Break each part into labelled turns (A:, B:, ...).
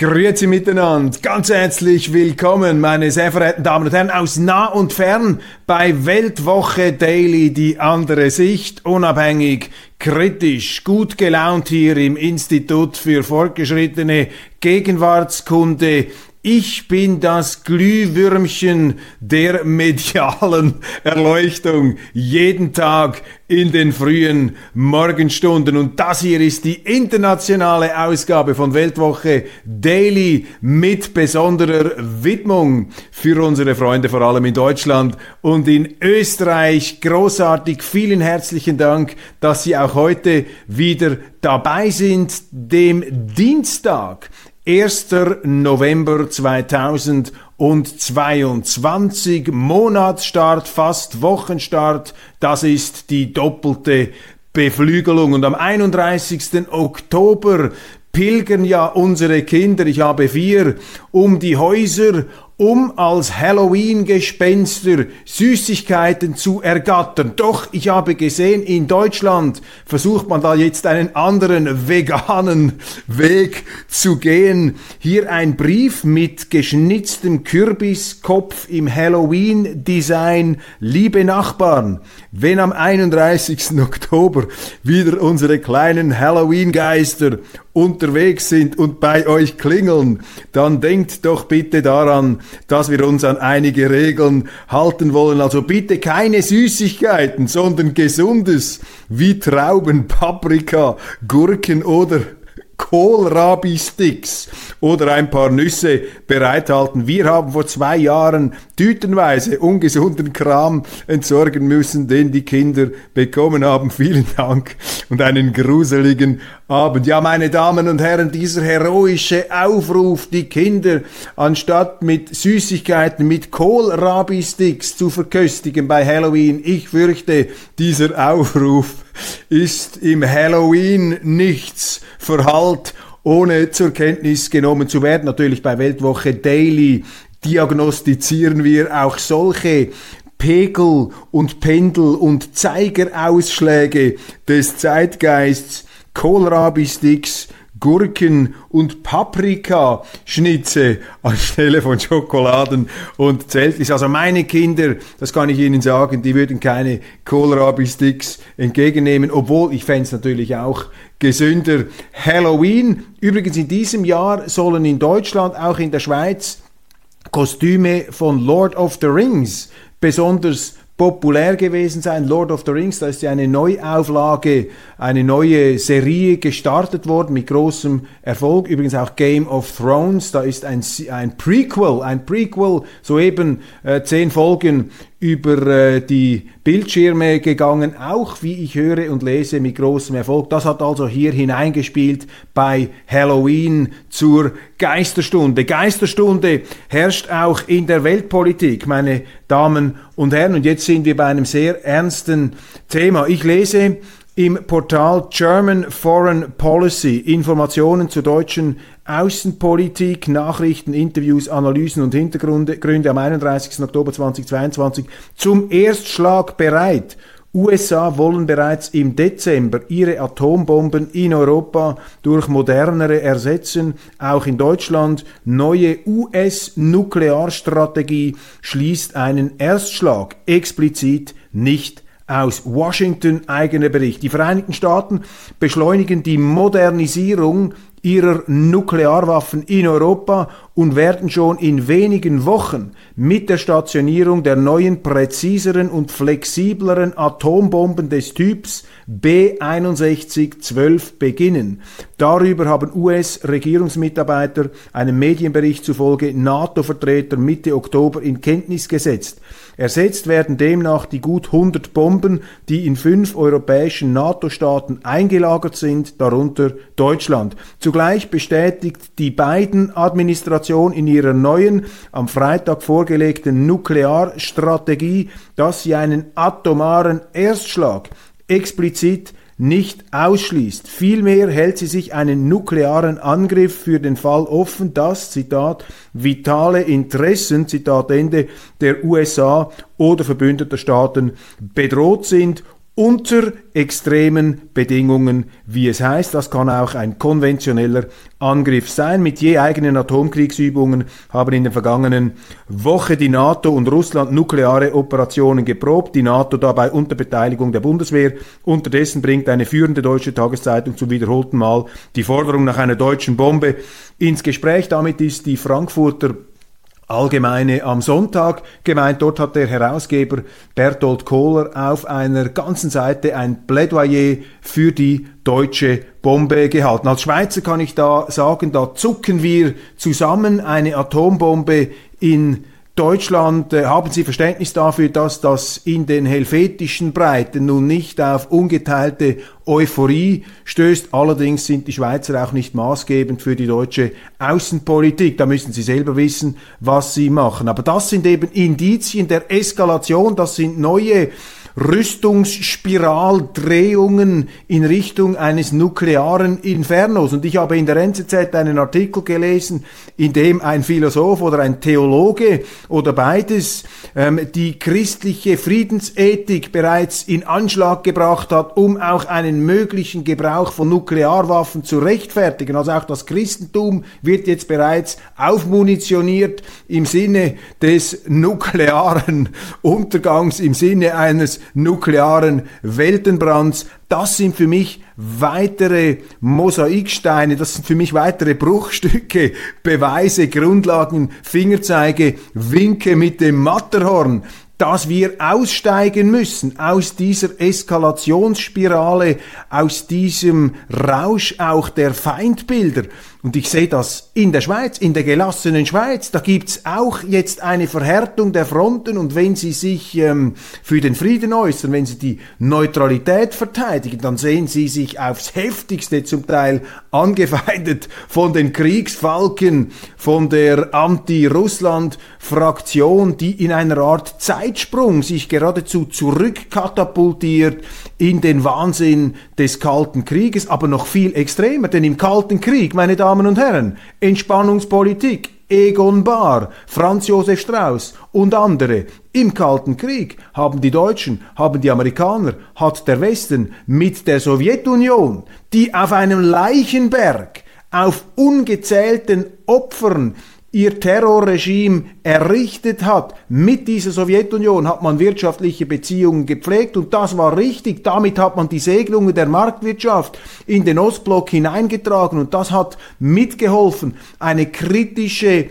A: Grüezi miteinander, ganz herzlich willkommen, meine sehr verehrten Damen und Herren, aus nah und fern bei Weltwoche Daily, die andere Sicht, unabhängig, kritisch, gut gelaunt hier im Institut für fortgeschrittene Gegenwartskunde ich bin das Glühwürmchen der medialen Erleuchtung jeden Tag in den frühen Morgenstunden. Und das hier ist die internationale Ausgabe von Weltwoche Daily mit besonderer Widmung für unsere Freunde, vor allem in Deutschland und in Österreich. Großartig. Vielen herzlichen Dank, dass Sie auch heute wieder dabei sind, dem Dienstag 1. November 2022, Monatsstart, fast Wochenstart, das ist die doppelte Beflügelung. Und am 31. Oktober pilgern ja unsere Kinder, ich habe vier, um die Häuser um als Halloween-Gespenster Süßigkeiten zu ergattern. Doch ich habe gesehen, in Deutschland versucht man da jetzt einen anderen veganen Weg zu gehen. Hier ein Brief mit geschnitztem Kürbiskopf im Halloween-Design. Liebe Nachbarn, wenn am 31. Oktober wieder unsere kleinen Halloween-Geister unterwegs sind und bei euch klingeln, dann denkt doch bitte daran, dass wir uns an einige Regeln halten wollen. Also bitte keine Süßigkeiten, sondern gesundes wie Trauben, Paprika, Gurken oder Kohlrabi-Sticks oder ein paar Nüsse bereithalten. Wir haben vor zwei Jahren tütenweise ungesunden Kram entsorgen müssen, den die Kinder bekommen haben. Vielen Dank und einen gruseligen Abend. Ja, meine Damen und Herren, dieser heroische Aufruf, die Kinder anstatt mit Süßigkeiten, mit Kohlrabi-Sticks zu verköstigen bei Halloween, ich fürchte, dieser Aufruf ist im Halloween nichts verhallt, ohne zur Kenntnis genommen zu werden. Natürlich bei Weltwoche Daily diagnostizieren wir auch solche Pegel und Pendel und Zeigerausschläge des Zeitgeists, Kohlrabi-Sticks, Gurken und Paprikaschnitze anstelle von Schokoladen und Zeltlis. Also meine Kinder, das kann ich Ihnen sagen, die würden keine Kohlrabi-Sticks entgegennehmen, obwohl ich fände es natürlich auch gesünder. Halloween, übrigens in diesem Jahr sollen in Deutschland, auch in der Schweiz, Kostüme von Lord of the Rings besonders populär gewesen sein. Lord of the Rings, da ist ja eine Neuauflage, eine neue Serie gestartet worden mit großem Erfolg. Übrigens auch Game of Thrones, da ist ein, ein Prequel, ein Prequel, soeben äh, zehn Folgen über äh, die Bildschirme gegangen, auch wie ich höre und lese mit großem Erfolg. Das hat also hier hineingespielt bei Halloween zur Geisterstunde. Geisterstunde herrscht auch in der Weltpolitik, meine Damen und Herren. Und jetzt sind wir bei einem sehr ernsten Thema. Ich lese im Portal German Foreign Policy Informationen zur deutschen Außenpolitik, Nachrichten, Interviews, Analysen und Hintergründe Gründe am 31. Oktober 2022 zum Erstschlag bereit. USA wollen bereits im Dezember ihre Atombomben in Europa durch modernere ersetzen. Auch in Deutschland neue US-Nuklearstrategie schließt einen Erstschlag explizit nicht aus Washington eigener Bericht. Die Vereinigten Staaten beschleunigen die Modernisierung ihrer Nuklearwaffen in Europa und werden schon in wenigen Wochen mit der Stationierung der neuen, präziseren und flexibleren Atombomben des Typs B6112 beginnen. Darüber haben US-Regierungsmitarbeiter einem Medienbericht zufolge NATO-Vertreter Mitte Oktober in Kenntnis gesetzt. Ersetzt werden demnach die gut 100 Bomben, die in fünf europäischen NATO-Staaten eingelagert sind, darunter Deutschland. Zugleich bestätigt die Deklaration in ihrer neuen, am Freitag vorgelegten Nuklearstrategie, dass sie einen atomaren Erstschlag explizit nicht ausschließt. Vielmehr hält sie sich einen nuklearen Angriff für den Fall offen, dass, Zitat, vitale Interessen, Zitat Ende, der USA oder verbündeter Staaten bedroht sind unter extremen Bedingungen, wie es heißt. Das kann auch ein konventioneller Angriff sein. Mit je eigenen Atomkriegsübungen haben in der vergangenen Woche die NATO und Russland nukleare Operationen geprobt. Die NATO dabei unter Beteiligung der Bundeswehr. Unterdessen bringt eine führende deutsche Tageszeitung zum wiederholten Mal die Forderung nach einer deutschen Bombe ins Gespräch. Damit ist die Frankfurter Allgemeine am Sonntag gemeint. Dort hat der Herausgeber Bertolt Kohler auf einer ganzen Seite ein Plädoyer für die deutsche Bombe gehalten. Als Schweizer kann ich da sagen, da zucken wir zusammen eine Atombombe in Deutschland äh, haben Sie Verständnis dafür, dass das in den helvetischen Breiten nun nicht auf ungeteilte Euphorie stößt. Allerdings sind die Schweizer auch nicht maßgebend für die deutsche Außenpolitik. Da müssen sie selber wissen, was sie machen. Aber das sind eben Indizien der Eskalation, das sind neue Rüstungsspiraldrehungen in Richtung eines nuklearen Infernos. Und ich habe in der NZZ einen Artikel gelesen, in dem ein Philosoph oder ein Theologe oder beides ähm, die christliche Friedensethik bereits in Anschlag gebracht hat, um auch einen möglichen Gebrauch von Nuklearwaffen zu rechtfertigen. Also auch das Christentum wird jetzt bereits aufmunitioniert im Sinne des nuklearen Untergangs, im Sinne eines nuklearen Weltenbrands. Das sind für mich weitere Mosaiksteine, das sind für mich weitere Bruchstücke, Beweise, Grundlagen, Fingerzeige, Winke mit dem Matterhorn, dass wir aussteigen müssen aus dieser Eskalationsspirale, aus diesem Rausch auch der Feindbilder. Und ich sehe das in der Schweiz, in der gelassenen Schweiz. Da gibt's auch jetzt eine Verhärtung der Fronten. Und wenn Sie sich ähm, für den Frieden äußern, wenn Sie die Neutralität verteidigen, dann sehen Sie sich aufs heftigste zum Teil angefeindet von den Kriegsfalken, von der Anti-Russland-Fraktion, die in einer Art Zeitsprung sich geradezu zurückkatapultiert in den Wahnsinn des Kalten Krieges, aber noch viel extremer, denn im Kalten Krieg, meine Damen und Herren, Entspannungspolitik, Egon Bahr, Franz Josef Strauß und andere. Im Kalten Krieg haben die Deutschen, haben die Amerikaner, hat der Westen mit der Sowjetunion, die auf einem Leichenberg, auf ungezählten Opfern ihr Terrorregime errichtet hat. Mit dieser Sowjetunion hat man wirtschaftliche Beziehungen gepflegt und das war richtig. Damit hat man die Segnungen der Marktwirtschaft in den Ostblock hineingetragen und das hat mitgeholfen, eine kritische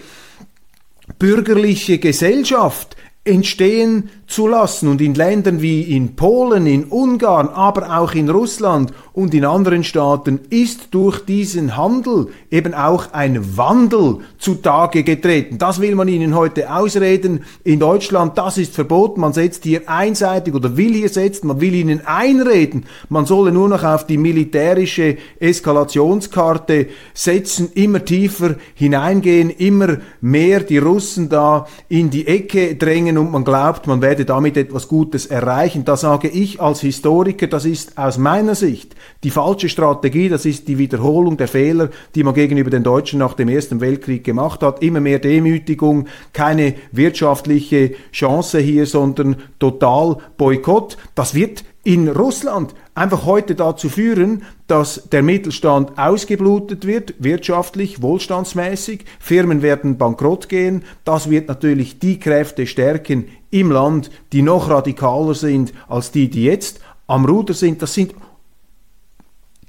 A: bürgerliche Gesellschaft entstehen zu lassen. Und in Ländern wie in Polen, in Ungarn, aber auch in Russland und in anderen Staaten ist durch diesen Handel eben auch ein Wandel zutage getreten. Das will man Ihnen heute ausreden. In Deutschland, das ist verboten. Man setzt hier einseitig oder will hier setzen. Man will Ihnen einreden. Man solle nur noch auf die militärische Eskalationskarte setzen, immer tiefer hineingehen, immer mehr die Russen da in die Ecke drängen und man glaubt, man werde damit etwas Gutes erreichen. Da sage ich als Historiker, das ist aus meiner Sicht die falsche Strategie, das ist die Wiederholung der Fehler, die man gegenüber den Deutschen nach dem Ersten Weltkrieg gemacht hat. Immer mehr Demütigung, keine wirtschaftliche Chance hier, sondern total Boykott. Das wird in Russland einfach heute dazu führen, dass der Mittelstand ausgeblutet wird, wirtschaftlich, wohlstandsmäßig, Firmen werden bankrott gehen, das wird natürlich die Kräfte stärken im Land, die noch radikaler sind als die, die jetzt am Ruder sind. Das sind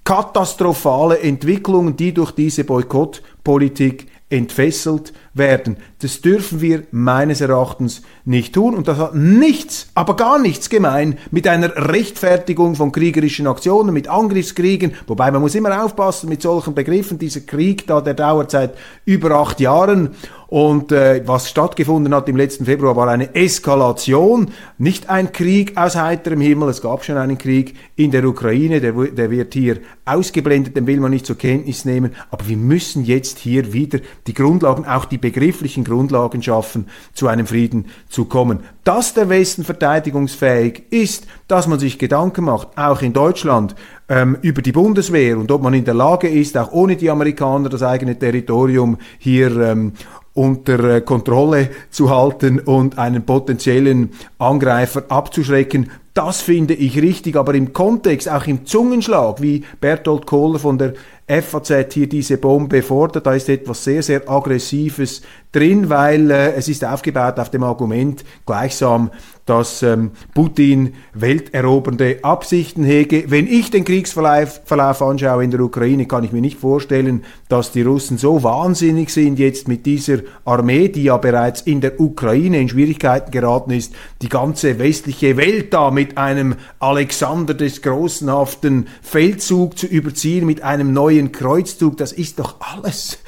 A: katastrophale Entwicklungen, die durch diese Boykottpolitik entfesselt werden. Das dürfen wir meines Erachtens nicht tun. Und das hat nichts, aber gar nichts gemein mit einer Rechtfertigung von kriegerischen Aktionen, mit Angriffskriegen. Wobei man muss immer aufpassen mit solchen Begriffen. Dieser Krieg da, der dauert seit über acht Jahren. Und äh, was stattgefunden hat im letzten Februar war eine Eskalation, nicht ein Krieg aus heiterem Himmel. Es gab schon einen Krieg in der Ukraine, der, der wird hier ausgeblendet, den will man nicht zur Kenntnis nehmen. Aber wir müssen jetzt hier wieder die Grundlagen, auch die begrifflichen Grundlagen schaffen, zu einem Frieden zu kommen. Dass der Westen verteidigungsfähig ist, dass man sich Gedanken macht, auch in Deutschland, ähm, über die Bundeswehr und ob man in der Lage ist, auch ohne die Amerikaner das eigene Territorium hier ähm, unter äh, Kontrolle zu halten und einen potenziellen Angreifer abzuschrecken. Das finde ich richtig, aber im Kontext, auch im Zungenschlag, wie Bertolt Kohler von der FAZ hier diese Bombe fordert, da ist etwas sehr, sehr Aggressives drin, weil äh, es ist aufgebaut auf dem Argument gleichsam, dass ähm, Putin welterobernde Absichten hege. Wenn ich den Kriegsverlauf Verlauf anschaue in der Ukraine, kann ich mir nicht vorstellen, dass die Russen so wahnsinnig sind jetzt mit dieser Armee, die ja bereits in der Ukraine in Schwierigkeiten geraten ist, die ganze westliche Welt da mit einem Alexander des Großenhaften Feldzug zu überziehen, mit einem neuen Kreuzzug. Das ist doch alles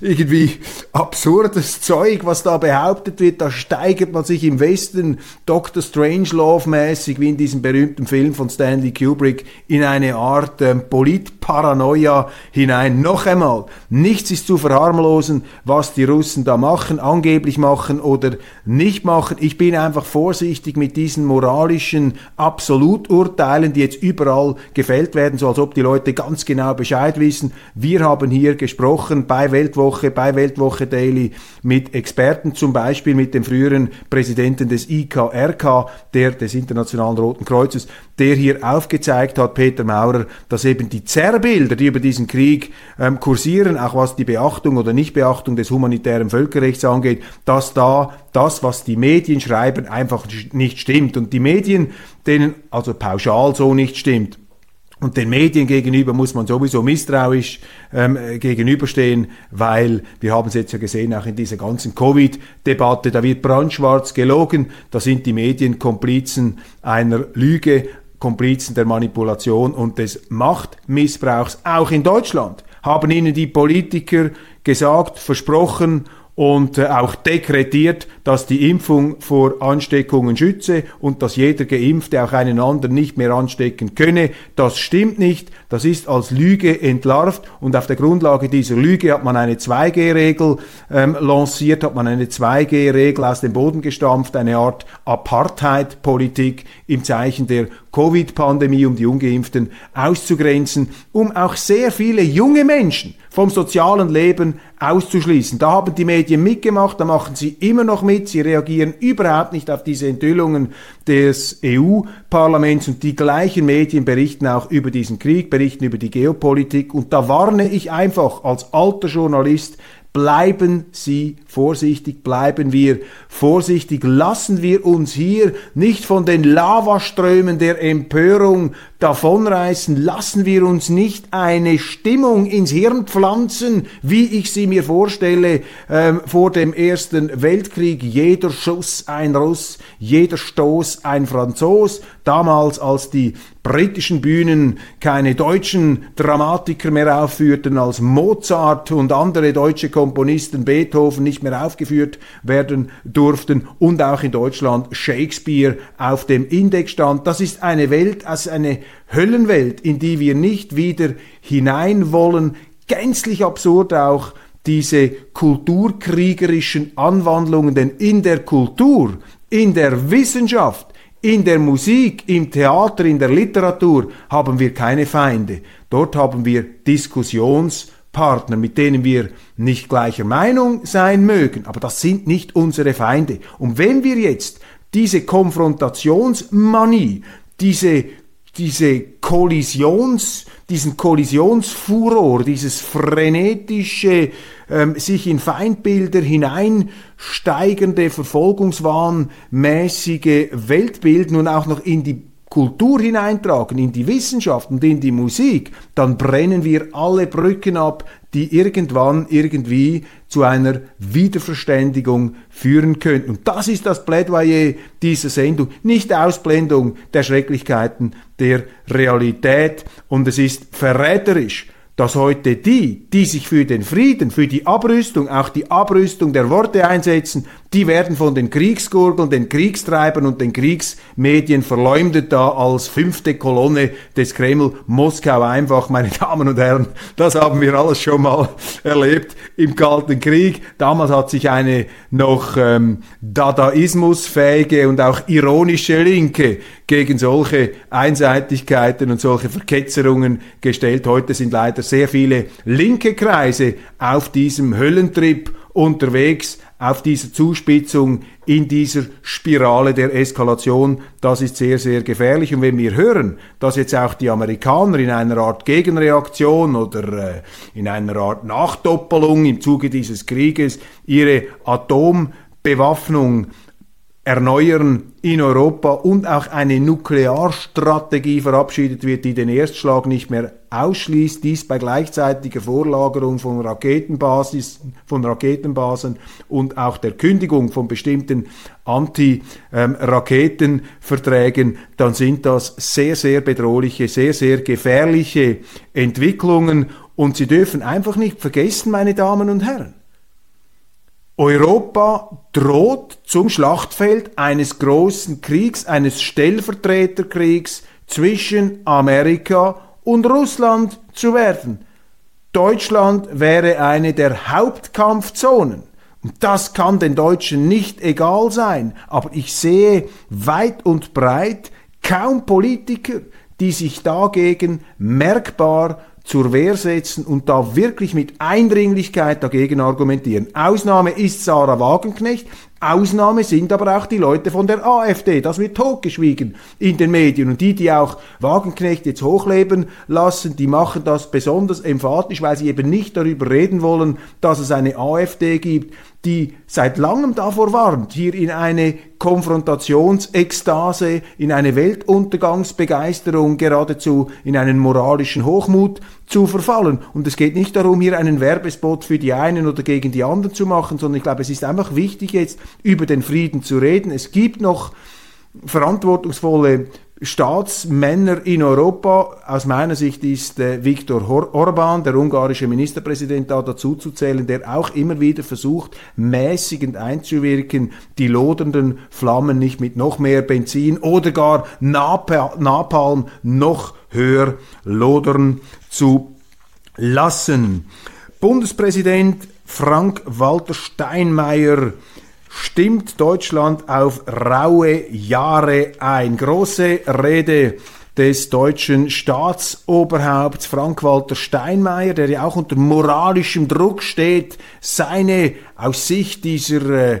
A: irgendwie absurdes Zeug, was da behauptet wird. Da steigert man sich im Westen Dr. Strangelove-mäßig, wie in diesem berühmten Film von Stanley Kubrick, in eine Art ähm, Politparanoia hinein. Noch einmal, nichts ist zu verharmlosen, was die Russen da machen, angeblich machen oder nicht machen. Ich bin einfach vorsichtig mit diesen moralischen Absoluturteilen, die jetzt überall gefällt werden, so als ob die Leute ganz genau Bescheid wissen. Wir haben hier gesprochen bei Weltwoche, bei Weltwoche Daily mit Experten, zum Beispiel mit dem früheren Präsidenten des IKRK, der des Internationalen Roten Kreuzes, der hier aufgezeigt hat, Peter Maurer, dass eben die Zerrbilder, die über diesen Krieg ähm, kursieren, auch was die Beachtung oder Nichtbeachtung des humanitären Völkerrechts angeht, dass da das, was die Medien schreiben, einfach nicht stimmt. Und die Medien, denen also pauschal so nicht stimmt, und den Medien gegenüber muss man sowieso misstrauisch ähm, gegenüberstehen, weil wir haben es jetzt ja gesehen, auch in dieser ganzen Covid-Debatte, da wird brandschwarz gelogen, da sind die Medien Komplizen einer Lüge, Komplizen der Manipulation und des Machtmissbrauchs. Auch in Deutschland haben ihnen die Politiker gesagt, versprochen und äh, auch dekretiert, dass die Impfung vor Ansteckungen schütze und dass jeder Geimpfte auch einen anderen nicht mehr anstecken könne. Das stimmt nicht. Das ist als Lüge entlarvt und auf der Grundlage dieser Lüge hat man eine 2G-Regel ähm, lanciert, hat man eine 2G-Regel aus dem Boden gestampft, eine Art Apartheid-Politik im Zeichen der Covid-Pandemie, um die Ungeimpften auszugrenzen, um auch sehr viele junge Menschen vom sozialen Leben auszuschließen. Da haben die Medien mitgemacht, da machen sie immer noch mit, sie reagieren überhaupt nicht auf diese Enthüllungen des EU-Parlaments und die gleichen Medien berichten auch über diesen Krieg, berichten über die Geopolitik. Und da warne ich einfach als alter Journalist, Bleiben Sie vorsichtig, bleiben wir vorsichtig, lassen wir uns hier nicht von den Lavaströmen der Empörung davonreißen, lassen wir uns nicht eine Stimmung ins Hirn pflanzen, wie ich sie mir vorstelle ähm, vor dem Ersten Weltkrieg. Jeder Schuss ein Russ, jeder Stoß ein Franzos. Damals, als die britischen Bühnen keine deutschen Dramatiker mehr aufführten, als Mozart und andere deutsche Komponisten Beethoven nicht mehr aufgeführt werden durften und auch in Deutschland Shakespeare auf dem Index stand. Das ist eine Welt, also eine Höllenwelt, in die wir nicht wieder hinein wollen. Gänzlich absurd auch diese kulturkriegerischen Anwandlungen, denn in der Kultur, in der Wissenschaft, in der Musik, im Theater, in der Literatur haben wir keine Feinde. Dort haben wir Diskussionspartner, mit denen wir nicht gleicher Meinung sein mögen, aber das sind nicht unsere Feinde. Und wenn wir jetzt diese Konfrontationsmanie, diese diese Kollisions, diesen Kollisionsfuror, dieses frenetische, ähm, sich in Feindbilder hineinsteigende, verfolgungswahnmäßige Weltbild nun auch noch in die Kultur hineintragen, in die Wissenschaft und in die Musik, dann brennen wir alle Brücken ab, die irgendwann irgendwie zu einer Wiederverständigung führen könnten. Und das ist das Plädoyer dieser Sendung, nicht Ausblendung der Schrecklichkeiten der Realität. Und es ist verräterisch, dass heute die, die sich für den Frieden, für die Abrüstung, auch die Abrüstung der Worte einsetzen, die werden von den Kriegsgurgeln, den Kriegstreibern und den Kriegsmedien verleumdet da als fünfte Kolonne des Kreml. Moskau einfach, meine Damen und Herren, das haben wir alles schon mal erlebt im Kalten Krieg. Damals hat sich eine noch ähm, dadaismusfähige und auch ironische Linke gegen solche Einseitigkeiten und solche Verketzerungen gestellt. Heute sind leider sehr viele linke Kreise auf diesem Höllentrip unterwegs auf dieser Zuspitzung, in dieser Spirale der Eskalation. Das ist sehr, sehr gefährlich. Und wenn wir hören, dass jetzt auch die Amerikaner in einer Art Gegenreaktion oder äh, in einer Art Nachdoppelung im Zuge dieses Krieges ihre Atombewaffnung erneuern in Europa und auch eine Nuklearstrategie verabschiedet wird, die den Erstschlag nicht mehr ausschließt, dies bei gleichzeitiger Vorlagerung von Raketenbasis, von Raketenbasen und auch der Kündigung von bestimmten Anti-Raketenverträgen, dann sind das sehr, sehr bedrohliche, sehr, sehr gefährliche Entwicklungen. Und Sie dürfen einfach nicht vergessen, meine Damen und Herren, Europa droht zum Schlachtfeld eines großen Kriegs, eines Stellvertreterkriegs zwischen Amerika und Russland zu werden. Deutschland wäre eine der Hauptkampfzonen. Und das kann den Deutschen nicht egal sein. Aber ich sehe weit und breit kaum Politiker, die sich dagegen merkbar zur Wehr setzen und da wirklich mit Eindringlichkeit dagegen argumentieren. Ausnahme ist Sarah Wagenknecht, Ausnahme sind aber auch die Leute von der AfD. Das wird totgeschwiegen in den Medien. Und die, die auch Wagenknecht jetzt hochleben lassen, die machen das besonders emphatisch, weil sie eben nicht darüber reden wollen, dass es eine AfD gibt, die seit langem davor warnt, hier in eine Konfrontationsekstase, in eine Weltuntergangsbegeisterung, geradezu in einen moralischen Hochmut zu verfallen. Und es geht nicht darum, hier einen Werbespot für die einen oder gegen die anderen zu machen, sondern ich glaube, es ist einfach wichtig, jetzt über den Frieden zu reden. Es gibt noch verantwortungsvolle Staatsmänner in Europa, aus meiner Sicht ist äh, Viktor Orban, der ungarische Ministerpräsident, da dazu zu zählen, der auch immer wieder versucht, mäßigend einzuwirken, die lodernden Flammen nicht mit noch mehr Benzin oder gar Napalm noch höher lodern zu lassen. Bundespräsident Frank-Walter Steinmeier stimmt Deutschland auf raue Jahre ein. Große Rede des deutschen Staatsoberhaupts Frank-Walter Steinmeier, der ja auch unter moralischem Druck steht, seine aus Sicht dieser äh,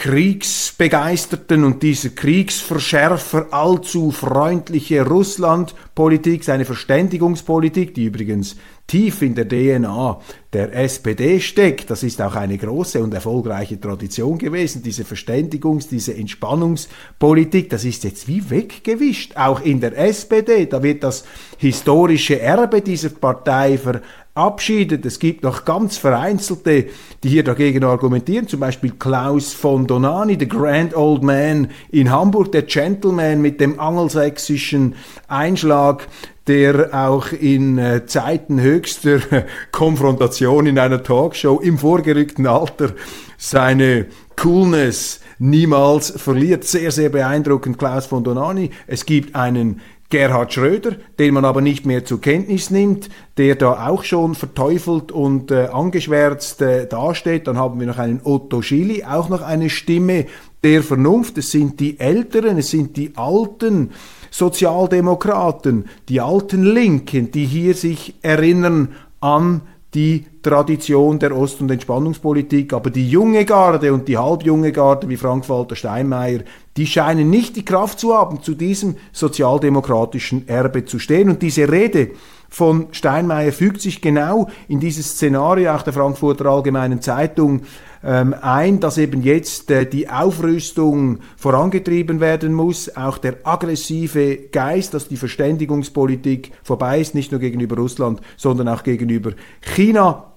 A: Kriegsbegeisterten und dieser Kriegsverschärfer allzu freundliche Russlandpolitik, seine Verständigungspolitik, die übrigens tief in der DNA der SPD steckt. Das ist auch eine große und erfolgreiche Tradition gewesen, diese Verständigungs-, diese Entspannungspolitik. Das ist jetzt wie weggewischt, auch in der SPD. Da wird das historische Erbe dieser Partei ver abschiedet. Es gibt noch ganz vereinzelte, die hier dagegen argumentieren, zum Beispiel Klaus von Donani, der Grand Old Man in Hamburg, der Gentleman mit dem angelsächsischen Einschlag, der auch in äh, Zeiten höchster Konfrontation in einer Talkshow im vorgerückten Alter seine Coolness niemals verliert. Sehr, sehr beeindruckend, Klaus von Donani. Es gibt einen Gerhard Schröder, den man aber nicht mehr zur Kenntnis nimmt, der da auch schon verteufelt und äh, angeschwärzt äh, dasteht. Dann haben wir noch einen Otto Schily, auch noch eine Stimme der Vernunft. Es sind die Älteren, es sind die Alten Sozialdemokraten, die alten Linken, die hier sich erinnern an die Tradition der Ost- und Entspannungspolitik, aber die junge Garde und die halbjunge Garde wie Frank-Walter Steinmeier, die scheinen nicht die Kraft zu haben, zu diesem sozialdemokratischen Erbe zu stehen. Und diese Rede von Steinmeier fügt sich genau in dieses Szenario auch der Frankfurter Allgemeinen Zeitung ähm, ein, dass eben jetzt äh, die Aufrüstung vorangetrieben werden muss, auch der aggressive Geist, dass die Verständigungspolitik vorbei ist, nicht nur gegenüber Russland, sondern auch gegenüber China.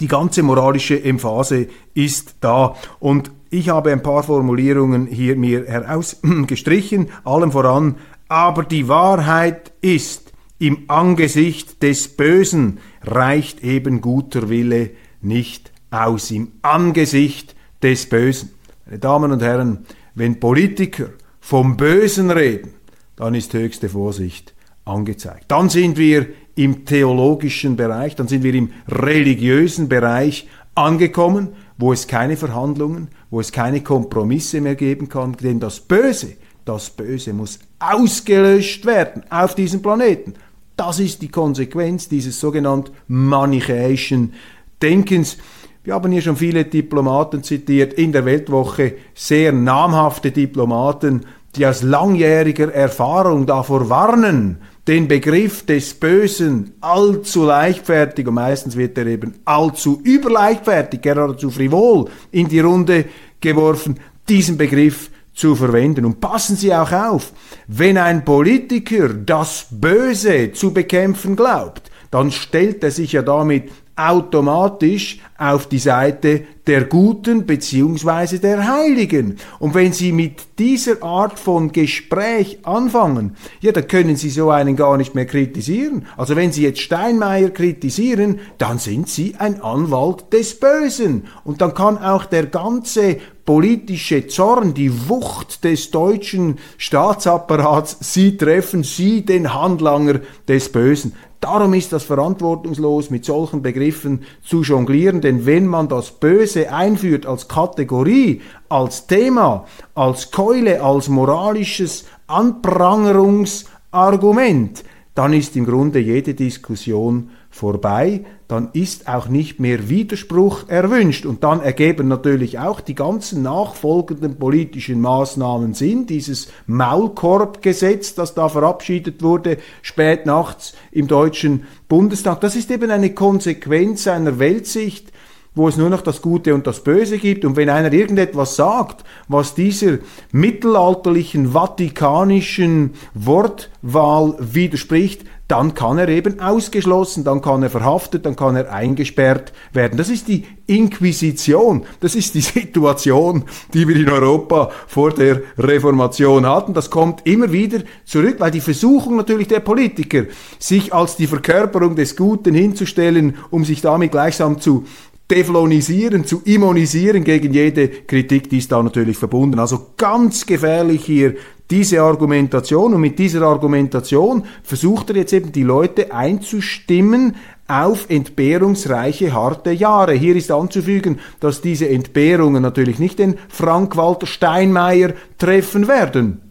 A: Die ganze moralische Emphase ist da. Und ich habe ein paar Formulierungen hier mir herausgestrichen, allem voran, aber die Wahrheit ist, im Angesicht des Bösen reicht eben guter Wille nicht aus. Im Angesicht des Bösen. Meine Damen und Herren, wenn Politiker vom Bösen reden, dann ist höchste Vorsicht angezeigt. Dann sind wir im theologischen Bereich, dann sind wir im religiösen Bereich angekommen, wo es keine Verhandlungen, wo es keine Kompromisse mehr geben kann, denn das Böse, das Böse muss ausgelöscht werden auf diesem Planeten. Das ist die Konsequenz dieses sogenannten manichäischen Denkens. Wir haben hier schon viele Diplomaten zitiert, in der Weltwoche sehr namhafte Diplomaten, die aus langjähriger Erfahrung davor warnen, den Begriff des Bösen allzu leichtfertig, und meistens wird er eben allzu überleichtfertig, geradezu frivol in die Runde geworfen, diesen Begriff zu verwenden. Und passen Sie auch auf, wenn ein Politiker das Böse zu bekämpfen glaubt, dann stellt er sich ja damit automatisch auf die Seite der Guten beziehungsweise der Heiligen. Und wenn Sie mit dieser Art von Gespräch anfangen, ja, dann können Sie so einen gar nicht mehr kritisieren. Also wenn Sie jetzt Steinmeier kritisieren, dann sind Sie ein Anwalt des Bösen. Und dann kann auch der ganze politische Zorn, die Wucht des deutschen Staatsapparats Sie treffen, Sie den Handlanger des Bösen. Darum ist das verantwortungslos, mit solchen Begriffen zu jonglieren, denn wenn man das Böse einführt als Kategorie, als Thema, als Keule, als moralisches Anprangerungsargument, dann ist im Grunde jede Diskussion vorbei, dann ist auch nicht mehr Widerspruch erwünscht. Und dann ergeben natürlich auch die ganzen nachfolgenden politischen Maßnahmen Sinn. Dieses Maulkorbgesetz, das da verabschiedet wurde, spät nachts im Deutschen Bundestag, das ist eben eine Konsequenz einer Weltsicht, wo es nur noch das Gute und das Böse gibt. Und wenn einer irgendetwas sagt, was dieser mittelalterlichen vatikanischen Wortwahl widerspricht, dann kann er eben ausgeschlossen, dann kann er verhaftet, dann kann er eingesperrt werden. Das ist die Inquisition, das ist die Situation, die wir in Europa vor der Reformation hatten. Das kommt immer wieder zurück, weil die Versuchung natürlich der Politiker, sich als die Verkörperung des Guten hinzustellen, um sich damit gleichsam zu deflonisieren, zu immunisieren gegen jede Kritik, die ist da natürlich verbunden. Also ganz gefährlich hier diese Argumentation und mit dieser Argumentation versucht er jetzt eben die Leute einzustimmen auf entbehrungsreiche, harte Jahre. Hier ist anzufügen, dass diese Entbehrungen natürlich nicht den Frank-Walter Steinmeier treffen werden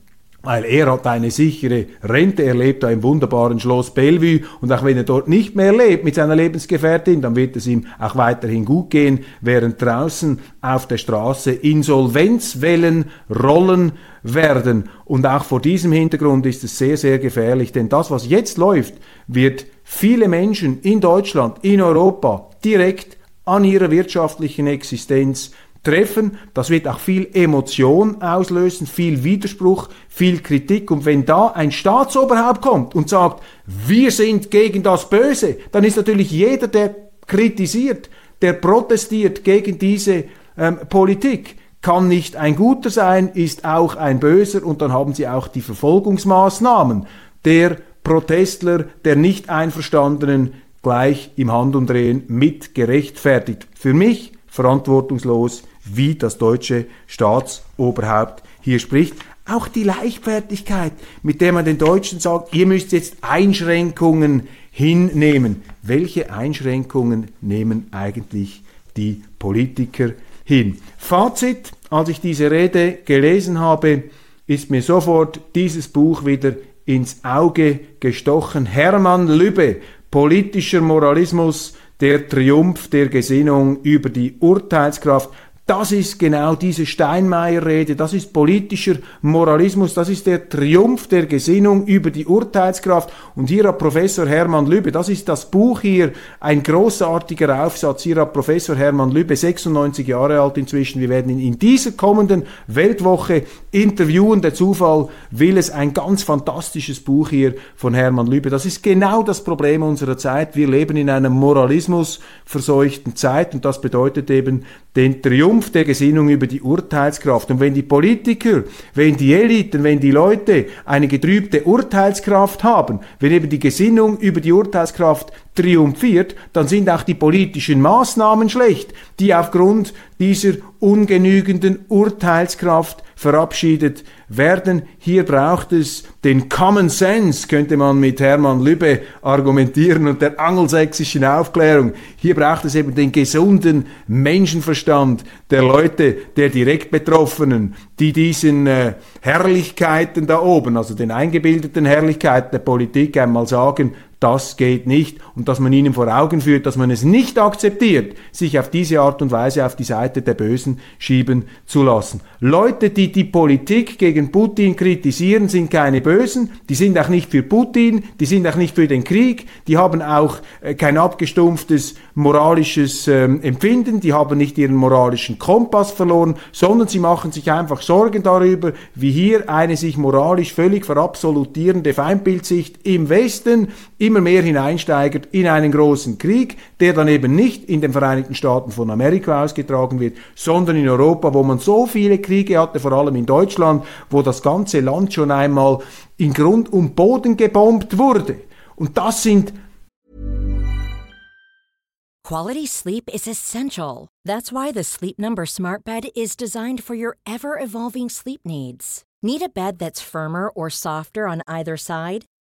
A: weil er hat eine sichere Rente, er lebt da im wunderbaren Schloss Bellevue und auch wenn er dort nicht mehr lebt mit seiner Lebensgefährtin, dann wird es ihm auch weiterhin gut gehen, während draußen auf der Straße Insolvenzwellen rollen werden. Und auch vor diesem Hintergrund ist es sehr, sehr gefährlich, denn das, was jetzt läuft, wird viele Menschen in Deutschland, in Europa direkt an ihrer wirtschaftlichen Existenz treffen. Das wird auch viel Emotion auslösen, viel Widerspruch, viel Kritik. Und wenn da ein Staatsoberhaupt kommt und sagt, wir sind gegen das Böse, dann ist natürlich jeder, der kritisiert, der protestiert gegen diese ähm, Politik, kann nicht ein Guter sein, ist auch ein Böser und dann haben sie auch die Verfolgungsmaßnahmen der Protestler, der nicht Einverstandenen gleich im Handumdrehen mit gerechtfertigt. Für mich verantwortungslos wie das deutsche Staatsoberhaupt hier spricht. Auch die Leichtfertigkeit, mit der man den Deutschen sagt, ihr müsst jetzt Einschränkungen hinnehmen. Welche Einschränkungen nehmen eigentlich die Politiker hin? Fazit, als ich diese Rede gelesen habe, ist mir sofort dieses Buch wieder ins Auge gestochen. Hermann Lübbe, politischer Moralismus, der Triumph der Gesinnung über die Urteilskraft Das ist genau diese Steinmeier-Rede, das ist politischer Moralismus, das ist der Triumph der Gesinnung über die Urteilskraft. Und hier hat Professor Hermann Lübe, das ist das Buch hier, ein großartiger Aufsatz, hier hat Professor Hermann Lübe, 96 Jahre alt inzwischen, wir werden ihn in dieser kommenden Weltwoche interviewen. Der Zufall will es, ein ganz fantastisches Buch hier von Hermann Lübe. Das ist genau das Problem unserer Zeit. Wir leben in einer Moralismus verseuchten Zeit und das bedeutet eben den Triumph der Gesinnung über die Urteilskraft. Und wenn die Politiker, wenn die Eliten, wenn die Leute eine getrübte Urteilskraft haben, wenn eben die Gesinnung über die Urteilskraft triumphiert, dann sind auch die politischen Maßnahmen schlecht, die aufgrund dieser ungenügenden Urteilskraft verabschiedet werden. Hier braucht es den Common Sense, könnte man mit Hermann Lübbe argumentieren und der angelsächsischen Aufklärung. Hier braucht es eben den gesunden Menschenverstand der Leute, der direkt Betroffenen, die diesen äh, Herrlichkeiten da oben, also den eingebildeten Herrlichkeiten der Politik einmal sagen, das geht nicht. Und dass man ihnen vor Augen führt, dass man es nicht akzeptiert, sich auf diese Art und Weise auf die Seite der Bösen schieben zu lassen. Leute, die die Politik gegen Putin kritisieren, sind keine Bösen, die sind auch nicht für Putin, die sind auch nicht für den Krieg, die haben auch äh, kein abgestumpftes moralisches ähm, Empfinden, die haben nicht ihren moralischen Kompass verloren, sondern sie machen sich einfach Sorgen darüber, wie hier eine sich moralisch völlig verabsolutierende Feindbildsicht im Westen immer mehr hineinsteigert in einen großen Krieg, der dann eben nicht in den Vereinigten Staaten von Amerika ausgetragen wird, sondern in Europa, wo man so viele Kriege hatte, vor allem in Deutschland, wo das ganze Land schon einmal in Grund und Boden gebombt wurde. Und das sind
B: Quality sleep is essential. That's why the Sleep Number Smart Bed is designed for your ever evolving sleep needs. Need a bed that's firmer or softer on either side?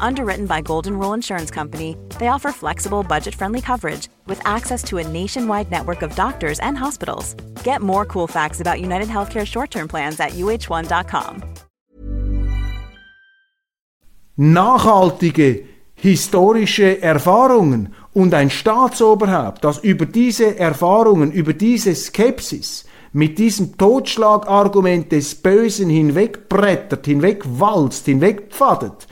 C: Underwritten by Golden Rule Insurance Company, they offer flexible, budget friendly coverage with access to a nationwide network of doctors and hospitals. Get more cool facts about United Healthcare short term plans at uh1.com.
A: Nachhaltige historische Erfahrungen und ein Staatsoberhaupt, das über diese Erfahrungen, über diese Skepsis mit diesem Totschlagargument des Bösen hinwegbrettert, hinwegwalzt, hinwegpfadet,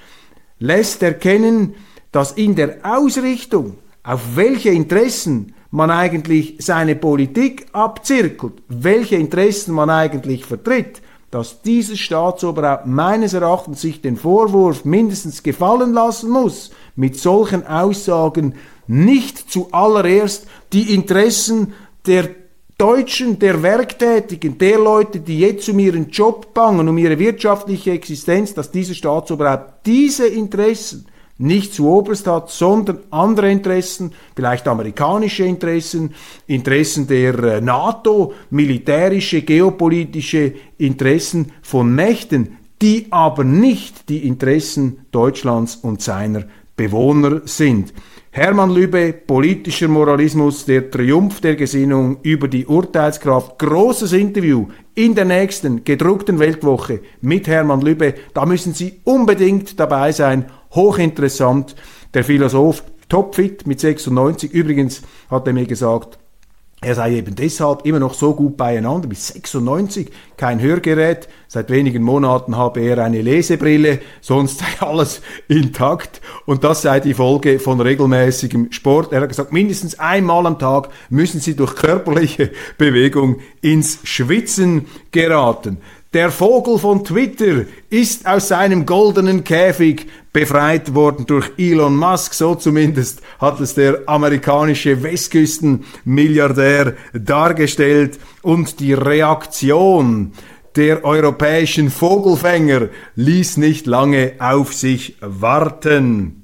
A: lässt erkennen, dass in der Ausrichtung, auf welche Interessen man eigentlich seine Politik abzirkelt, welche Interessen man eigentlich vertritt, dass dieses Staatsoberhaupt meines Erachtens sich den Vorwurf mindestens gefallen lassen muss, mit solchen Aussagen nicht zuallererst die Interessen der Deutschen, der Werktätigen, der Leute, die jetzt um ihren Job bangen, um ihre wirtschaftliche Existenz, dass dieses Staatsoberhaupt diese Interessen nicht zu oberst hat, sondern andere Interessen, vielleicht amerikanische Interessen, Interessen der äh, NATO, militärische, geopolitische Interessen von Mächten, die aber nicht die Interessen Deutschlands und seiner Bewohner sind. Hermann Lübe, politischer Moralismus, der Triumph der Gesinnung über die Urteilskraft. Großes Interview in der nächsten gedruckten Weltwoche mit Hermann Lübe. Da müssen Sie unbedingt dabei sein hochinteressant. Der Philosoph topfit mit 96. Übrigens hat er mir gesagt, er sei eben deshalb immer noch so gut beieinander, bis 96, kein Hörgerät, seit wenigen Monaten habe er eine Lesebrille, sonst sei alles intakt und das sei die Folge von regelmäßigem Sport. Er hat gesagt, mindestens einmal am Tag müssen Sie durch körperliche Bewegung ins Schwitzen geraten. Der Vogel von Twitter ist aus seinem goldenen Käfig befreit worden durch Elon Musk. So zumindest hat es der amerikanische Westküstenmilliardär dargestellt. Und die Reaktion der europäischen Vogelfänger ließ nicht lange auf sich warten.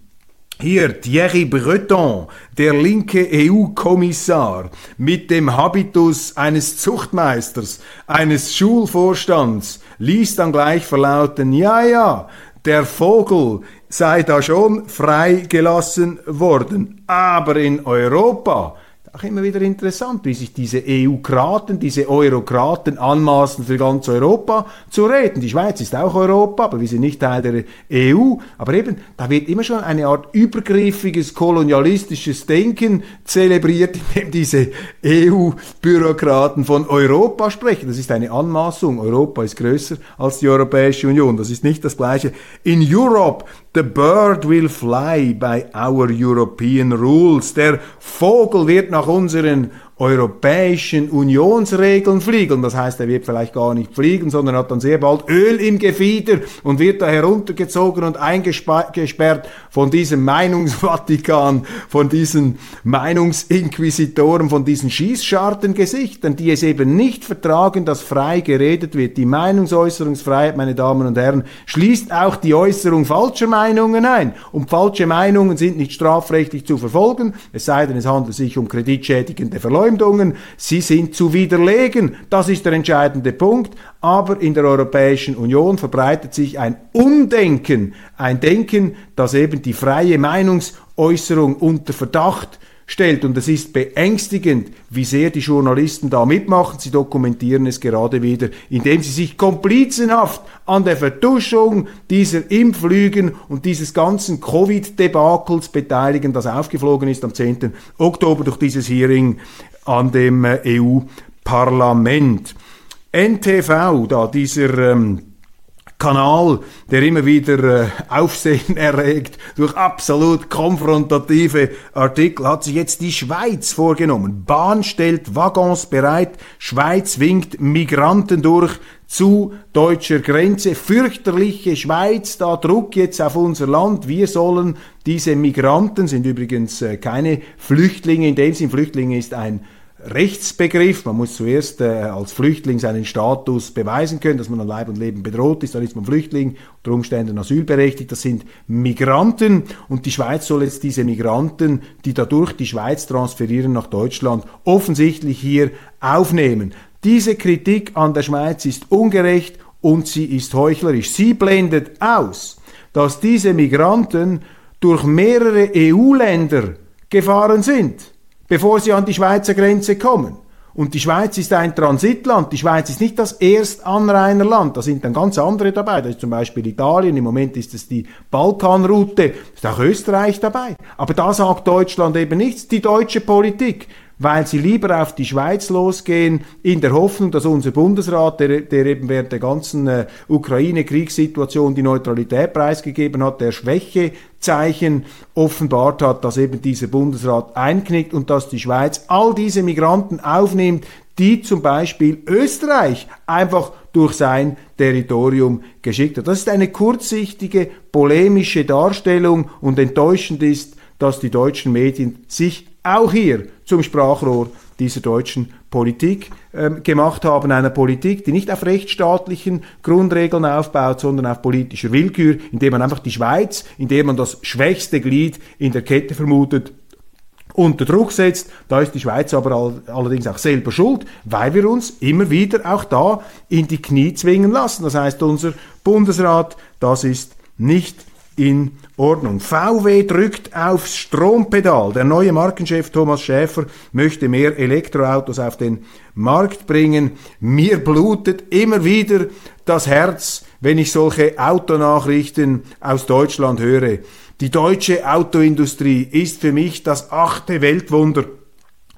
A: Hier Thierry Breton, der linke EU-Kommissar, mit dem Habitus eines Zuchtmeisters, eines Schulvorstands, ließ dann gleich verlauten, ja, ja, der Vogel sei da schon freigelassen worden, aber in Europa auch immer wieder interessant, wie sich diese EU-Kraten, diese Eurokraten anmaßen, für ganz Europa zu reden. Die Schweiz ist auch Europa, aber wir sind nicht Teil der EU. Aber eben, da wird immer schon eine Art übergriffiges, kolonialistisches Denken zelebriert, indem diese EU-Bürokraten von Europa sprechen. Das ist eine Anmaßung. Europa ist größer als die Europäische Union. Das ist nicht das Gleiche. In Europe The bird will fly by our European rules. Der Vogel wird nach unseren europäischen Unionsregeln fliegen. Das heißt, er wird vielleicht gar nicht fliegen, sondern hat dann sehr bald Öl im Gefieder und wird da heruntergezogen und eingesperrt von diesem Meinungsvatikan, von diesen Meinungsinquisitoren, von diesen Schießschartengesichtern, die es eben nicht vertragen, dass frei geredet wird. Die Meinungsäußerungsfreiheit, meine Damen und Herren, schließt auch die Äußerung falscher Meinungen ein. Und falsche Meinungen sind nicht strafrechtlich zu verfolgen, es sei denn, es handelt sich um kreditschädigende Verleumdungen Verleumdungen, sie sind zu widerlegen. Das ist der entscheidende Punkt. Aber in der Europäischen Union verbreitet sich ein Umdenken, ein Denken, das eben die freie Meinungsäußerung unter Verdacht stellt. Und es ist beängstigend, wie sehr die Journalisten da mitmachen. Sie dokumentieren es gerade wieder, indem sie sich komplizenhaft an der Vertuschung dieser Impflügen und dieses ganzen Covid-Debakels beteiligen, das aufgeflogen ist am 10. Oktober durch dieses Hearing an dem äh, EU-Parlament. NTV, da dieser ähm, Kanal, der immer wieder äh, Aufsehen erregt durch absolut konfrontative Artikel, hat sich jetzt die Schweiz vorgenommen. Bahn stellt Waggons bereit, Schweiz winkt Migranten durch zu deutscher Grenze. Fürchterliche Schweiz, da Druck jetzt auf unser Land. Wir sollen diese Migranten, sind übrigens äh, keine Flüchtlinge, in dem Sinn Flüchtlinge ist ein Rechtsbegriff. Man muss zuerst äh, als Flüchtling seinen Status beweisen können, dass man an Leib und Leben bedroht ist. Dann ist man Flüchtling, unter Umständen asylberechtigt. Das sind Migranten und die Schweiz soll jetzt diese Migranten, die dadurch die Schweiz transferieren nach Deutschland, offensichtlich hier aufnehmen. Diese Kritik an der Schweiz ist ungerecht und sie ist heuchlerisch. Sie blendet aus, dass diese Migranten durch mehrere EU-Länder gefahren sind bevor sie an die Schweizer Grenze kommen. Und die Schweiz ist ein Transitland. Die Schweiz ist nicht das Erstanrainerland. Da sind dann ganz andere dabei. Da ist zum Beispiel Italien. Im Moment ist es die Balkanroute. Da ist auch Österreich dabei. Aber da sagt Deutschland eben nichts. Die deutsche Politik weil sie lieber auf die Schweiz losgehen, in der Hoffnung, dass unser Bundesrat, der, der eben während der ganzen äh, Ukraine-Kriegssituation die Neutralität preisgegeben hat, der Schwächezeichen offenbart hat, dass eben dieser Bundesrat einknickt und dass die Schweiz all diese Migranten aufnimmt, die zum Beispiel Österreich einfach durch sein Territorium geschickt hat. Das ist eine kurzsichtige, polemische Darstellung und enttäuschend ist, dass die deutschen Medien sich auch hier zum Sprachrohr dieser deutschen Politik ähm, gemacht haben, einer Politik, die nicht auf rechtsstaatlichen Grundregeln aufbaut, sondern auf politischer Willkür, indem man einfach die Schweiz, indem man das schwächste Glied in der Kette vermutet, unter Druck setzt. Da ist die Schweiz aber all, allerdings auch selber schuld, weil wir uns immer wieder auch da in die Knie zwingen lassen. Das heißt, unser Bundesrat, das ist nicht in Ordnung. VW drückt aufs Strompedal. Der neue Markenchef Thomas Schäfer möchte mehr Elektroautos auf den Markt bringen. Mir blutet immer wieder das Herz, wenn ich solche Autonachrichten aus Deutschland höre. Die deutsche Autoindustrie ist für mich das achte Weltwunder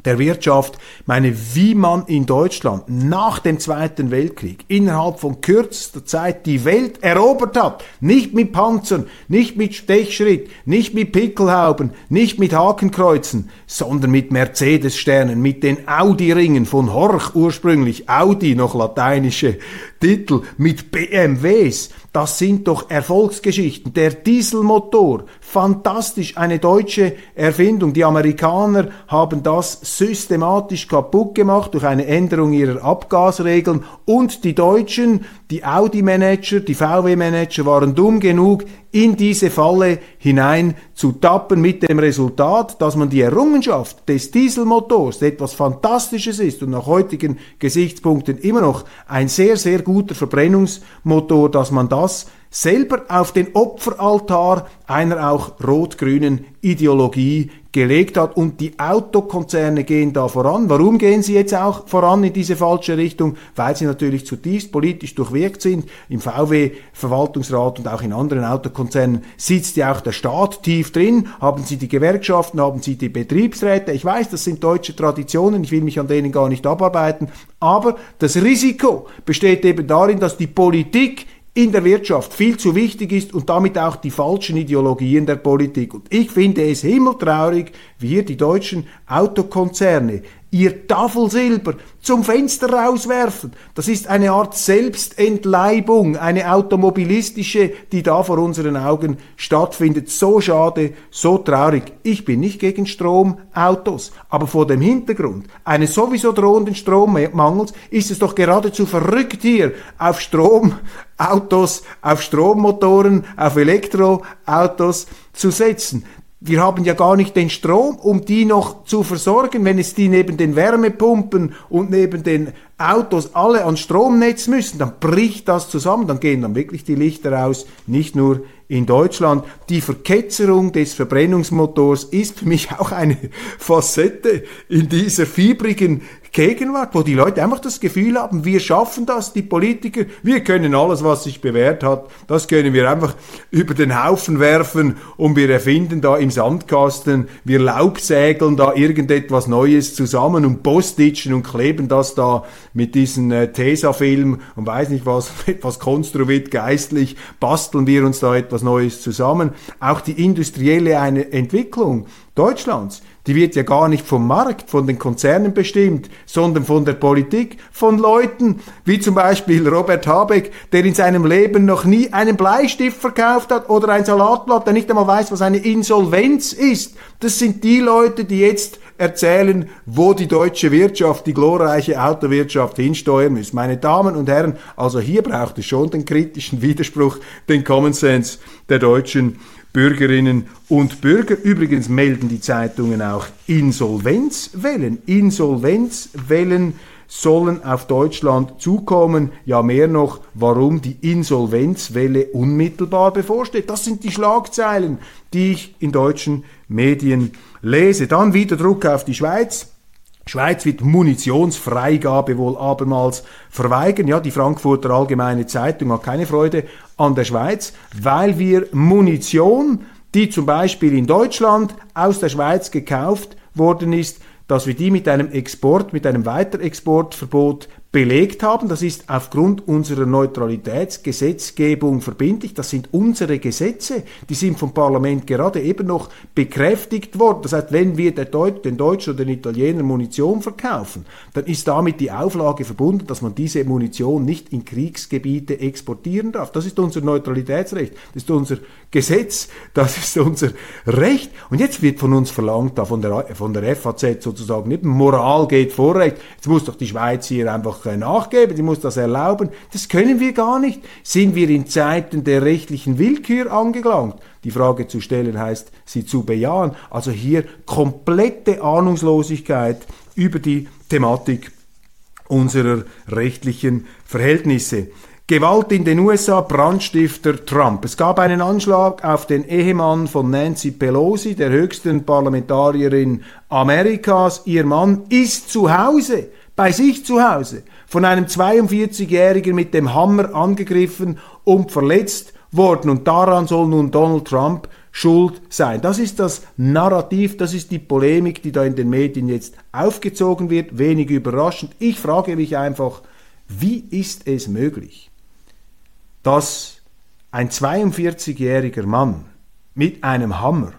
A: der Wirtschaft. meine, wie man in Deutschland nach dem Zweiten Weltkrieg innerhalb von kürzester Zeit die Welt erobert hat. Nicht mit Panzern, nicht mit Stechschritt, nicht mit Pickelhauben, nicht mit Hakenkreuzen, sondern mit Mercedes-Sternen, mit den Audi-Ringen von Horch ursprünglich, Audi noch lateinische Titel mit BMWs. Das sind doch Erfolgsgeschichten. Der Dieselmotor, fantastisch, eine deutsche Erfindung. Die Amerikaner haben das systematisch kaputt gemacht durch eine Änderung ihrer Abgasregeln und die Deutschen, die Audi-Manager, die VW-Manager waren dumm genug, in diese Falle hinein zu tappen mit dem Resultat, dass man die Errungenschaft des Dieselmotors etwas Fantastisches ist und nach heutigen Gesichtspunkten immer noch ein sehr, sehr guter Verbrennungsmotor, dass man das selber auf den Opferaltar einer auch rot-grünen Ideologie gelegt hat. Und die Autokonzerne gehen da voran. Warum gehen sie jetzt auch voran in diese falsche Richtung? Weil sie natürlich zutiefst politisch durchwirkt sind. Im VW-Verwaltungsrat und auch in anderen Autokonzernen sitzt ja auch der Staat tief drin. Haben sie die Gewerkschaften, haben sie die Betriebsräte. Ich weiß, das sind deutsche Traditionen. Ich will mich an denen gar nicht abarbeiten. Aber das Risiko besteht eben darin, dass die Politik in der Wirtschaft viel zu wichtig ist und damit auch die falschen Ideologien der Politik. Und ich finde es himmeltraurig, wie hier die deutschen Autokonzerne ihr Tafelsilber zum Fenster rauswerfen. Das ist eine Art Selbstentleibung, eine automobilistische, die da vor unseren Augen stattfindet. So schade, so traurig. Ich bin nicht gegen Stromautos, aber vor dem Hintergrund eines sowieso drohenden Strommangels ist es doch geradezu verrückt hier auf Stromautos, auf Strommotoren, auf Elektroautos zu setzen wir haben ja gar nicht den Strom, um die noch zu versorgen, wenn es die neben den Wärmepumpen und neben den Autos alle ans Stromnetz müssen, dann bricht das zusammen, dann gehen dann wirklich die Lichter aus, nicht nur in Deutschland. Die Verketzerung des Verbrennungsmotors ist für mich auch eine Facette in dieser fiebrigen Gegenwart, wo die Leute einfach das Gefühl haben, wir schaffen das, die Politiker, wir können alles, was sich bewährt hat, das können wir einfach über den Haufen werfen und wir erfinden da im Sandkasten, wir laubsägeln da irgendetwas Neues zusammen und postitchen und kleben das da mit diesen äh, Tesafilm und weiß nicht was, etwas konstruiert geistlich, basteln wir uns da etwas Neues zusammen. Auch die industrielle eine Entwicklung Deutschlands, die wird ja gar nicht vom Markt, von den Konzernen bestimmt, sondern von der Politik, von Leuten wie zum Beispiel Robert Habeck, der in seinem Leben noch nie einen Bleistift verkauft hat oder ein Salatblatt, der nicht einmal weiß, was eine Insolvenz ist. Das sind die Leute, die jetzt erzählen, wo die deutsche Wirtschaft, die glorreiche Autowirtschaft hinsteuern muss. Meine Damen und Herren, also hier braucht es schon den kritischen Widerspruch, den Common Sense der deutschen Bürgerinnen und Bürger. Übrigens melden die Zeitungen auch Insolvenzwellen. Insolvenzwellen sollen auf Deutschland zukommen. Ja, mehr noch, warum die Insolvenzwelle unmittelbar bevorsteht. Das sind die Schlagzeilen, die ich in deutschen Medien lese. Dann wieder Druck auf die Schweiz. Schweiz wird Munitionsfreigabe wohl abermals verweigern. Ja, die Frankfurter Allgemeine Zeitung hat keine Freude an der Schweiz, weil wir Munition, die zum Beispiel in Deutschland aus der Schweiz gekauft worden ist, dass wir die mit einem Export, mit einem Weiterexportverbot belegt haben. Das ist aufgrund unserer Neutralitätsgesetzgebung verbindlich. Das sind unsere Gesetze. Die sind vom Parlament gerade eben noch bekräftigt worden. Das heißt, wenn wir den Deutschen oder den Italienern Munition verkaufen, dann ist damit die Auflage verbunden, dass man diese Munition nicht in Kriegsgebiete exportieren darf. Das ist unser Neutralitätsrecht. Das ist unser Gesetz. Das ist unser Recht. Und jetzt wird von uns verlangt, da von der, von der FAZ sozusagen, nicht Moral geht vor Recht. Jetzt muss doch die Schweiz hier einfach nachgeben, die muss das erlauben. Das können wir gar nicht. Sind wir in Zeiten der rechtlichen Willkür angelangt? Die Frage zu stellen heißt, sie zu bejahen. Also hier komplette Ahnungslosigkeit über die Thematik unserer rechtlichen Verhältnisse. Gewalt in den USA, Brandstifter Trump. Es gab einen Anschlag auf den Ehemann von Nancy Pelosi, der höchsten Parlamentarierin Amerikas. Ihr Mann ist zu Hause, bei sich zu Hause von einem 42-Jährigen mit dem Hammer angegriffen und verletzt worden. Und daran soll nun Donald Trump schuld sein. Das ist das Narrativ, das ist die Polemik, die da in den Medien jetzt aufgezogen wird. Wenig überraschend. Ich frage mich einfach, wie ist es möglich, dass ein 42-jähriger Mann mit einem Hammer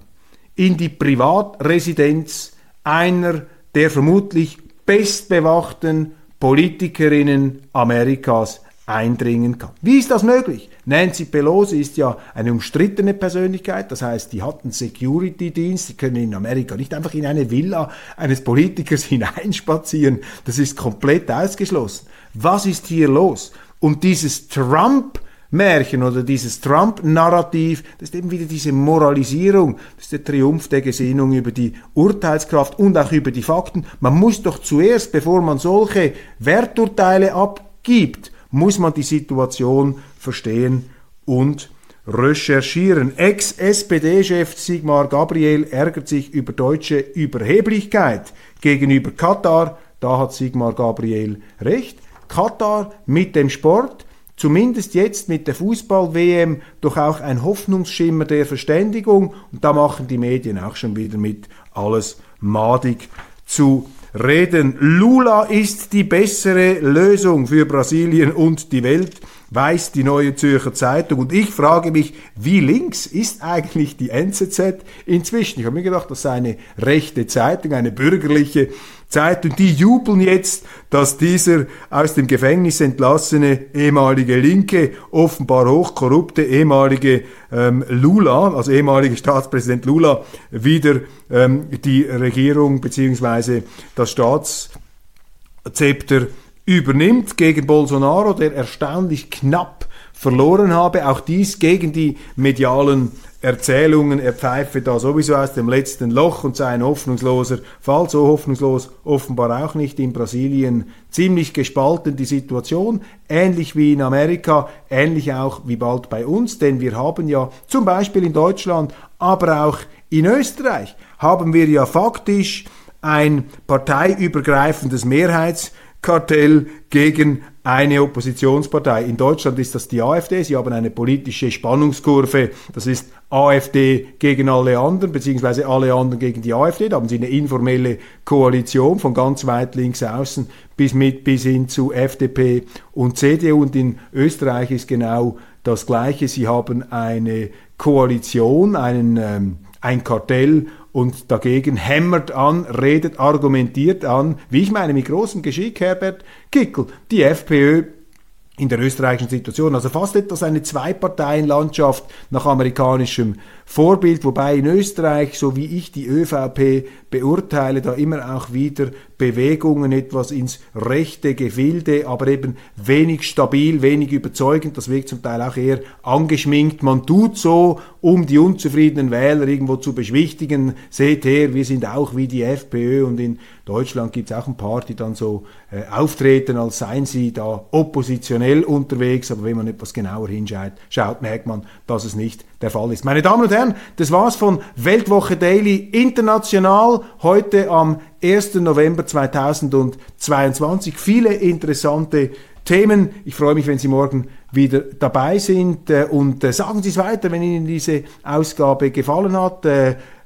A: in die Privatresidenz einer der vermutlich bestbewachten Politikerinnen Amerikas eindringen kann. Wie ist das möglich? Nancy Pelosi ist ja eine umstrittene Persönlichkeit, das heißt, die hat einen Security-Dienst, die können in Amerika nicht einfach in eine Villa eines Politikers hineinspazieren, das ist komplett ausgeschlossen. Was ist hier los? Und dieses Trump- Märchen oder dieses Trump-Narrativ, das ist eben wieder diese Moralisierung, das ist der Triumph der Gesinnung über die Urteilskraft und auch über die Fakten. Man muss doch zuerst, bevor man solche Werturteile abgibt, muss man die Situation verstehen und recherchieren. Ex-SPD-Chef Sigmar Gabriel ärgert sich über deutsche Überheblichkeit gegenüber Katar. Da hat Sigmar Gabriel recht. Katar mit dem Sport, zumindest jetzt mit der Fußball-WM, doch auch ein Hoffnungsschimmer der Verständigung. Und da machen die Medien auch schon wieder mit, alles madig zu reden. Lula ist die bessere Lösung für Brasilien und die Welt, weiß die neue Zürcher Zeitung. Und ich frage mich, wie links ist eigentlich die NZZ inzwischen? Ich habe mir gedacht, das sei eine rechte Zeitung, eine bürgerliche Zeitung. Die jubeln jetzt, dass dieser aus dem Gefängnis entlassene ehemalige Linke, offenbar hochkorrupte ehemalige ähm, Lula, also ehemalige Staatspräsident Lula, wieder ähm, die Regierung beziehungsweise das Staatszepter übernimmt gegen Bolsonaro, der erstaunlich knapp verloren habe. Auch dies gegen die medialen Erzählungen, er pfeife da sowieso aus dem letzten Loch und sei ein hoffnungsloser Fall. So hoffnungslos offenbar auch nicht in Brasilien. Ziemlich gespalten die Situation, ähnlich wie in Amerika, ähnlich auch wie bald bei uns, denn wir haben ja zum Beispiel in Deutschland, aber auch in Österreich, haben wir ja faktisch ein parteiübergreifendes Mehrheitskartell gegen eine Oppositionspartei. In Deutschland ist das die AfD. Sie haben eine politische Spannungskurve. Das ist AfD gegen alle anderen, beziehungsweise alle anderen gegen die AfD. Da haben sie eine informelle Koalition von ganz weit links außen bis mit, bis hin zu FDP und CDU. Und in Österreich ist genau das Gleiche. Sie haben eine Koalition, einen, ähm, ein Kartell und dagegen hämmert an, redet, argumentiert an, wie ich meine, mit großem Geschick, Herbert Kickel, die FPÖ in der österreichischen Situation. Also fast etwas eine Zwei-Parteien-Landschaft nach amerikanischem Vorbild, wobei in Österreich, so wie ich die ÖVP beurteile, da immer auch wieder Bewegungen etwas ins rechte Gefilde, aber eben wenig stabil, wenig überzeugend, das wirkt zum Teil auch eher angeschminkt. Man tut so, um die unzufriedenen Wähler irgendwo zu beschwichtigen. Seht her, wir sind auch wie die FPÖ und in Deutschland gibt es auch ein paar, die dann so äh, auftreten, als seien sie da oppositionell unterwegs, aber wenn man etwas genauer hinschaut, schaut, merkt man, dass es nicht der Fall ist. Meine Damen und Herren, das war's von Weltwoche Daily International heute am 1. November 2022. Viele interessante Themen. Ich freue mich, wenn Sie morgen wieder dabei sind äh, und äh, sagen Sie es weiter, wenn Ihnen diese Ausgabe gefallen hat.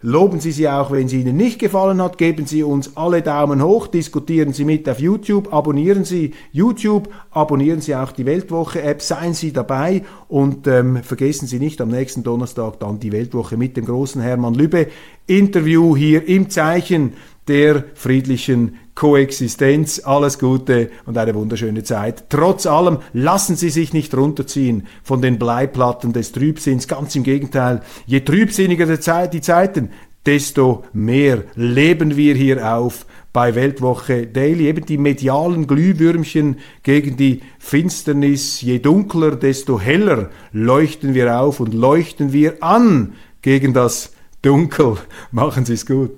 A: Loben Sie sie auch, wenn sie Ihnen nicht gefallen hat. Geben Sie uns alle Daumen hoch, diskutieren Sie mit auf YouTube, abonnieren Sie YouTube, abonnieren Sie auch die Weltwoche-App, seien Sie dabei. Und ähm, vergessen Sie nicht am nächsten Donnerstag dann die Weltwoche mit dem großen Hermann Lübbe. Interview hier im Zeichen der friedlichen Koexistenz. Alles Gute und eine wunderschöne Zeit. Trotz allem lassen Sie sich nicht runterziehen von den Bleiplatten des Trübsinns. Ganz im Gegenteil. Je trübsinniger die Zeiten, desto mehr leben wir hier auf bei Weltwoche Daily. Eben die medialen Glühwürmchen gegen die Finsternis. Je dunkler, desto heller leuchten wir auf und leuchten wir an gegen das Dunkel. Machen Sie es gut.